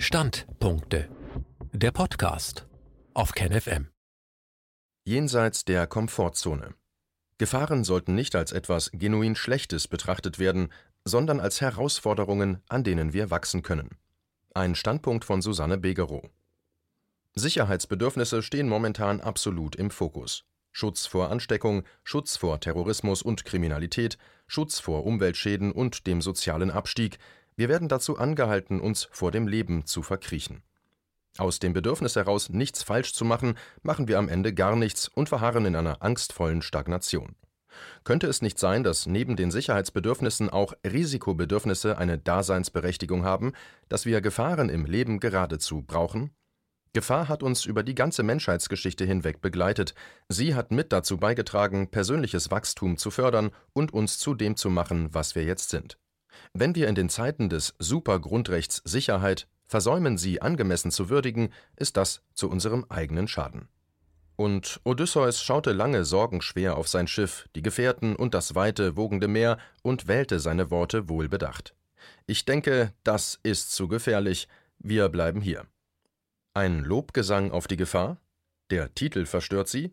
Standpunkte. Der Podcast auf KenFM. Jenseits der Komfortzone. Gefahren sollten nicht als etwas genuin Schlechtes betrachtet werden, sondern als Herausforderungen, an denen wir wachsen können. Ein Standpunkt von Susanne Begerow. Sicherheitsbedürfnisse stehen momentan absolut im Fokus. Schutz vor Ansteckung, Schutz vor Terrorismus und Kriminalität, Schutz vor Umweltschäden und dem sozialen Abstieg, wir werden dazu angehalten, uns vor dem Leben zu verkriechen. Aus dem Bedürfnis heraus, nichts falsch zu machen, machen wir am Ende gar nichts und verharren in einer angstvollen Stagnation. Könnte es nicht sein, dass neben den Sicherheitsbedürfnissen auch Risikobedürfnisse eine Daseinsberechtigung haben, dass wir Gefahren im Leben geradezu brauchen? Gefahr hat uns über die ganze Menschheitsgeschichte hinweg begleitet. Sie hat mit dazu beigetragen, persönliches Wachstum zu fördern und uns zu dem zu machen, was wir jetzt sind. Wenn wir in den Zeiten des Supergrundrechts Sicherheit versäumen, sie angemessen zu würdigen, ist das zu unserem eigenen Schaden. Und Odysseus schaute lange sorgenschwer auf sein Schiff, die Gefährten und das weite, wogende Meer und wählte seine Worte wohlbedacht. Ich denke, das ist zu gefährlich, wir bleiben hier. Ein Lobgesang auf die Gefahr? Der Titel verstört Sie?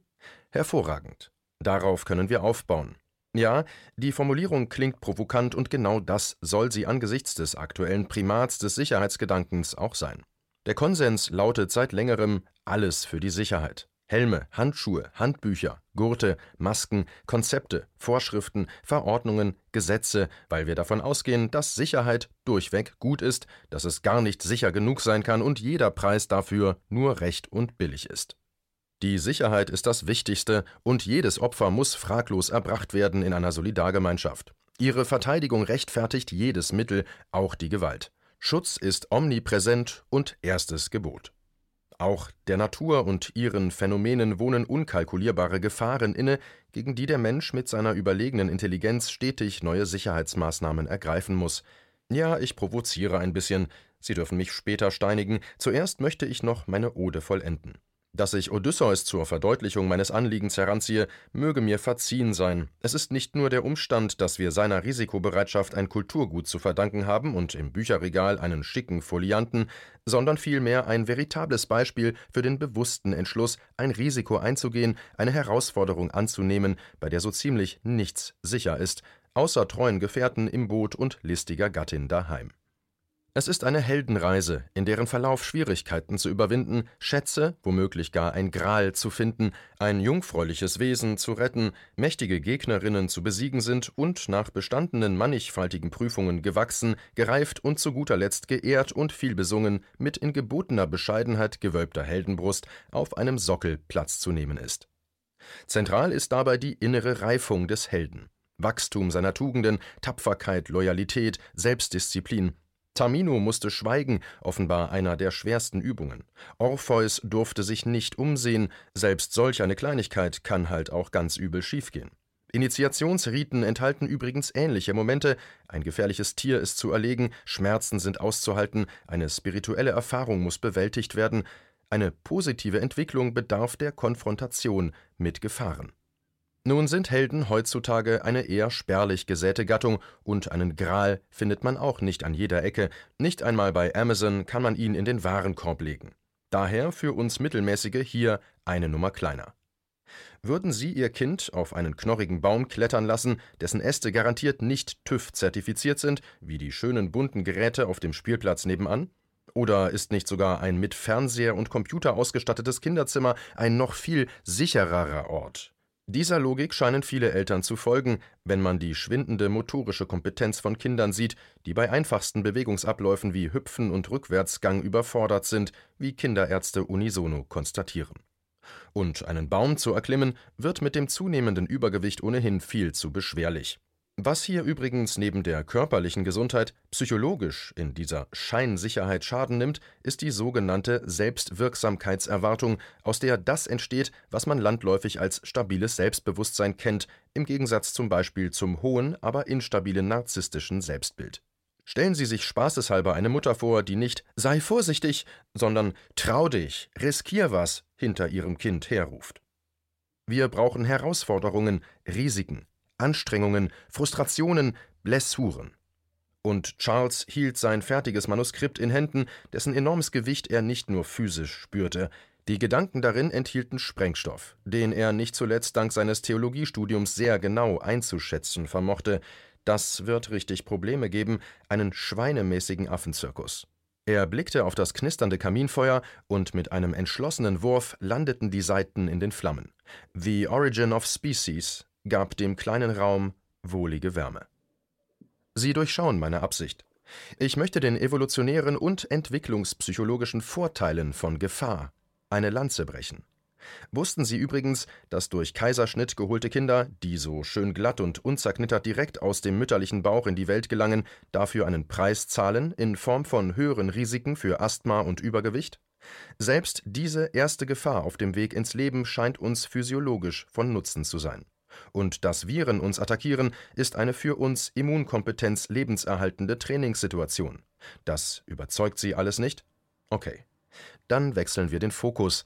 Hervorragend. Darauf können wir aufbauen. Ja, die Formulierung klingt provokant und genau das soll sie angesichts des aktuellen Primats des Sicherheitsgedankens auch sein. Der Konsens lautet seit längerem alles für die Sicherheit. Helme, Handschuhe, Handbücher, Gurte, Masken, Konzepte, Vorschriften, Verordnungen, Gesetze, weil wir davon ausgehen, dass Sicherheit durchweg gut ist, dass es gar nicht sicher genug sein kann und jeder Preis dafür nur recht und billig ist. Die Sicherheit ist das Wichtigste und jedes Opfer muss fraglos erbracht werden in einer Solidargemeinschaft. Ihre Verteidigung rechtfertigt jedes Mittel, auch die Gewalt. Schutz ist omnipräsent und erstes Gebot. Auch der Natur und ihren Phänomenen wohnen unkalkulierbare Gefahren inne, gegen die der Mensch mit seiner überlegenen Intelligenz stetig neue Sicherheitsmaßnahmen ergreifen muss. Ja, ich provoziere ein bisschen. Sie dürfen mich später steinigen. Zuerst möchte ich noch meine Ode vollenden. Dass ich Odysseus zur Verdeutlichung meines Anliegens heranziehe, möge mir verziehen sein. Es ist nicht nur der Umstand, dass wir seiner Risikobereitschaft ein Kulturgut zu verdanken haben und im Bücherregal einen schicken Folianten, sondern vielmehr ein veritables Beispiel für den bewussten Entschluss, ein Risiko einzugehen, eine Herausforderung anzunehmen, bei der so ziemlich nichts sicher ist, außer treuen Gefährten im Boot und listiger Gattin daheim. Es ist eine Heldenreise, in deren Verlauf Schwierigkeiten zu überwinden, Schätze, womöglich gar ein Gral zu finden, ein jungfräuliches Wesen zu retten, mächtige Gegnerinnen zu besiegen sind und nach bestandenen mannigfaltigen Prüfungen gewachsen, gereift und zu guter Letzt geehrt und vielbesungen mit in gebotener Bescheidenheit gewölbter Heldenbrust auf einem Sockel Platz zu nehmen ist. Zentral ist dabei die innere Reifung des Helden. Wachstum seiner Tugenden, Tapferkeit, Loyalität, Selbstdisziplin, Tamino musste schweigen, offenbar einer der schwersten Übungen. Orpheus durfte sich nicht umsehen, selbst solch eine Kleinigkeit kann halt auch ganz übel schiefgehen. Initiationsriten enthalten übrigens ähnliche Momente, ein gefährliches Tier ist zu erlegen, Schmerzen sind auszuhalten, eine spirituelle Erfahrung muss bewältigt werden, eine positive Entwicklung bedarf der Konfrontation mit Gefahren. Nun sind Helden heutzutage eine eher spärlich gesäte Gattung und einen Gral findet man auch nicht an jeder Ecke, nicht einmal bei Amazon kann man ihn in den Warenkorb legen. Daher für uns Mittelmäßige hier eine Nummer kleiner. Würden Sie Ihr Kind auf einen knorrigen Baum klettern lassen, dessen Äste garantiert nicht TÜV-zertifiziert sind, wie die schönen bunten Geräte auf dem Spielplatz nebenan? Oder ist nicht sogar ein mit Fernseher und Computer ausgestattetes Kinderzimmer ein noch viel sichererer Ort? Dieser Logik scheinen viele Eltern zu folgen, wenn man die schwindende motorische Kompetenz von Kindern sieht, die bei einfachsten Bewegungsabläufen wie Hüpfen und Rückwärtsgang überfordert sind, wie Kinderärzte unisono konstatieren. Und einen Baum zu erklimmen, wird mit dem zunehmenden Übergewicht ohnehin viel zu beschwerlich. Was hier übrigens neben der körperlichen Gesundheit psychologisch in dieser Scheinsicherheit Schaden nimmt, ist die sogenannte Selbstwirksamkeitserwartung, aus der das entsteht, was man landläufig als stabiles Selbstbewusstsein kennt, im Gegensatz zum Beispiel zum hohen, aber instabilen narzisstischen Selbstbild. Stellen Sie sich spaßeshalber eine Mutter vor, die nicht sei vorsichtig, sondern trau dich, riskier was hinter ihrem Kind herruft. Wir brauchen Herausforderungen, Risiken, Anstrengungen, Frustrationen, Blessuren. und Charles hielt sein fertiges Manuskript in Händen, dessen enormes Gewicht er nicht nur physisch spürte. Die Gedanken darin enthielten Sprengstoff, den er nicht zuletzt dank seines Theologiestudiums sehr genau einzuschätzen vermochte. Das wird richtig Probleme geben, einen schweinemäßigen Affenzirkus. Er blickte auf das knisternde Kaminfeuer und mit einem entschlossenen Wurf landeten die Seiten in den Flammen. The Origin of Species gab dem kleinen Raum wohlige Wärme. Sie durchschauen meine Absicht. Ich möchte den evolutionären und entwicklungspsychologischen Vorteilen von Gefahr eine Lanze brechen. Wussten Sie übrigens, dass durch Kaiserschnitt geholte Kinder, die so schön glatt und unzerknittert direkt aus dem mütterlichen Bauch in die Welt gelangen, dafür einen Preis zahlen in Form von höheren Risiken für Asthma und Übergewicht? Selbst diese erste Gefahr auf dem Weg ins Leben scheint uns physiologisch von Nutzen zu sein. Und dass Viren uns attackieren, ist eine für uns Immunkompetenz lebenserhaltende Trainingssituation. Das überzeugt Sie alles nicht? Okay. Dann wechseln wir den Fokus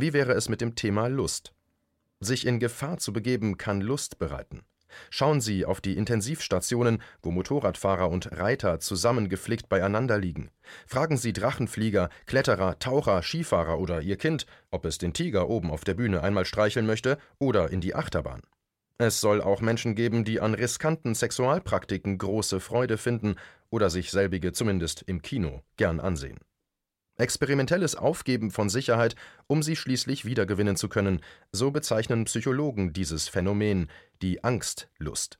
wie wäre es mit dem Thema Lust? Sich in Gefahr zu begeben kann Lust bereiten. Schauen Sie auf die Intensivstationen, wo Motorradfahrer und Reiter zusammengeflickt beieinander liegen. Fragen Sie Drachenflieger, Kletterer, Taucher, Skifahrer oder Ihr Kind, ob es den Tiger oben auf der Bühne einmal streicheln möchte oder in die Achterbahn. Es soll auch Menschen geben, die an riskanten Sexualpraktiken große Freude finden oder sich selbige zumindest im Kino gern ansehen. Experimentelles Aufgeben von Sicherheit, um sie schließlich wiedergewinnen zu können, so bezeichnen Psychologen dieses Phänomen, die Angstlust.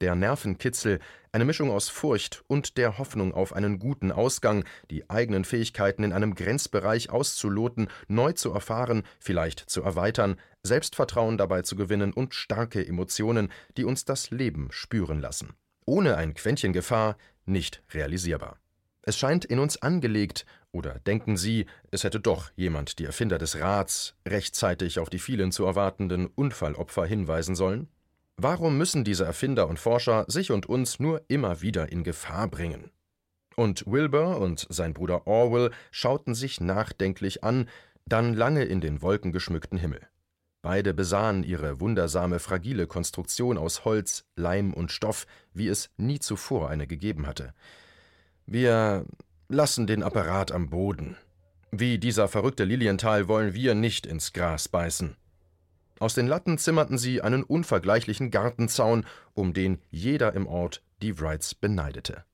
Der Nervenkitzel, eine Mischung aus Furcht und der Hoffnung auf einen guten Ausgang, die eigenen Fähigkeiten in einem Grenzbereich auszuloten, neu zu erfahren, vielleicht zu erweitern, Selbstvertrauen dabei zu gewinnen und starke Emotionen, die uns das Leben spüren lassen. Ohne ein Quäntchen Gefahr nicht realisierbar. Es scheint in uns angelegt oder denken Sie, es hätte doch jemand die Erfinder des Rats rechtzeitig auf die vielen zu erwartenden Unfallopfer hinweisen sollen? Warum müssen diese Erfinder und Forscher sich und uns nur immer wieder in Gefahr bringen? Und Wilbur und sein Bruder Orwell schauten sich nachdenklich an, dann lange in den wolkengeschmückten Himmel. Beide besahen ihre wundersame fragile Konstruktion aus Holz, Leim und Stoff, wie es nie zuvor eine gegeben hatte. Wir lassen den Apparat am Boden. Wie dieser verrückte Lilienthal wollen wir nicht ins Gras beißen. Aus den Latten zimmerten sie einen unvergleichlichen Gartenzaun, um den jeder im Ort die Wrights beneidete.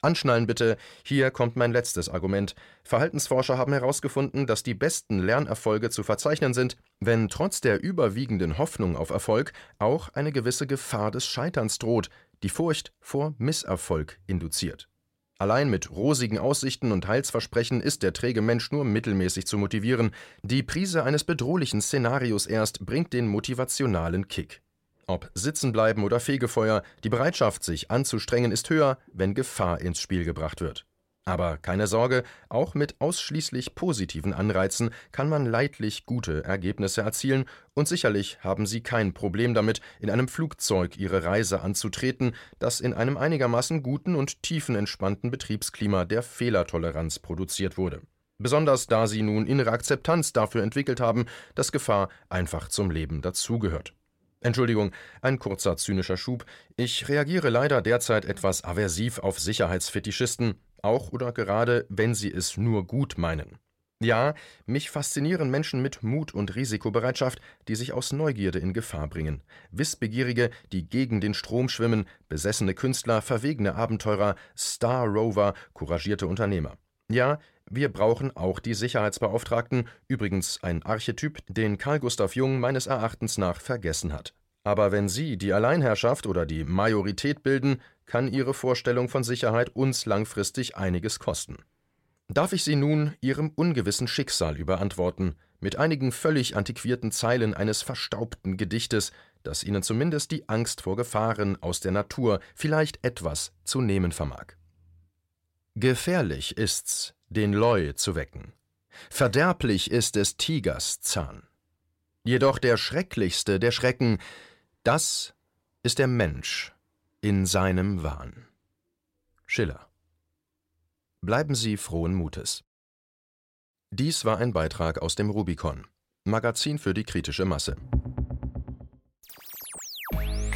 Anschnallen bitte, hier kommt mein letztes Argument. Verhaltensforscher haben herausgefunden, dass die besten Lernerfolge zu verzeichnen sind, wenn trotz der überwiegenden Hoffnung auf Erfolg auch eine gewisse Gefahr des Scheiterns droht, die Furcht vor Misserfolg induziert. Allein mit rosigen Aussichten und Heilsversprechen ist der träge Mensch nur mittelmäßig zu motivieren. Die Prise eines bedrohlichen Szenarios erst bringt den motivationalen Kick. Ob Sitzenbleiben oder Fegefeuer, die Bereitschaft, sich anzustrengen, ist höher, wenn Gefahr ins Spiel gebracht wird. Aber keine Sorge, auch mit ausschließlich positiven Anreizen kann man leidlich gute Ergebnisse erzielen, und sicherlich haben Sie kein Problem damit, in einem Flugzeug Ihre Reise anzutreten, das in einem einigermaßen guten und tiefenentspannten Betriebsklima der Fehlertoleranz produziert wurde. Besonders da Sie nun innere Akzeptanz dafür entwickelt haben, dass Gefahr einfach zum Leben dazugehört. Entschuldigung, ein kurzer zynischer Schub. Ich reagiere leider derzeit etwas aversiv auf Sicherheitsfetischisten, auch oder gerade, wenn sie es nur gut meinen. Ja, mich faszinieren Menschen mit Mut und Risikobereitschaft, die sich aus Neugierde in Gefahr bringen. Wissbegierige, die gegen den Strom schwimmen, besessene Künstler, verwegene Abenteurer, Star Rover, couragierte Unternehmer. Ja, wir brauchen auch die Sicherheitsbeauftragten, übrigens ein Archetyp, den Carl Gustav Jung meines Erachtens nach vergessen hat. Aber wenn Sie die Alleinherrschaft oder die Majorität bilden, kann Ihre Vorstellung von Sicherheit uns langfristig einiges kosten. Darf ich Sie nun Ihrem ungewissen Schicksal überantworten, mit einigen völlig antiquierten Zeilen eines verstaubten Gedichtes, das Ihnen zumindest die Angst vor Gefahren aus der Natur vielleicht etwas zu nehmen vermag. Gefährlich ist's, den Leu zu wecken. Verderblich ist des Tigers Zahn. Jedoch der schrecklichste der Schrecken, das ist der Mensch in seinem Wahn. Schiller. Bleiben Sie frohen Mutes. Dies war ein Beitrag aus dem Rubicon, Magazin für die kritische Masse.